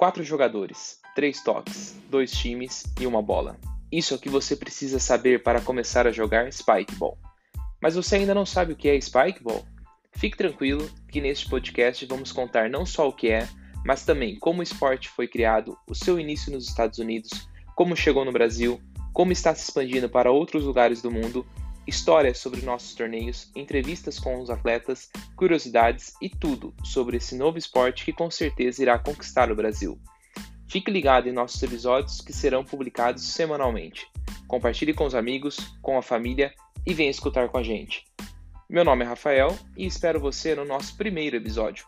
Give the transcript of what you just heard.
Quatro jogadores, três toques, dois times e uma bola. Isso é o que você precisa saber para começar a jogar Spikeball. Mas você ainda não sabe o que é Spikeball? Fique tranquilo que neste podcast vamos contar não só o que é, mas também como o esporte foi criado, o seu início nos Estados Unidos, como chegou no Brasil, como está se expandindo para outros lugares do mundo, histórias sobre nossos torneios, entrevistas com os atletas, curiosidades e tudo sobre esse novo esporte que com certeza irá conquistar o Brasil. Fique ligado em nossos episódios que serão publicados semanalmente. Compartilhe com os amigos, com a família e venha escutar com a gente. Meu nome é Rafael e espero você no nosso primeiro episódio.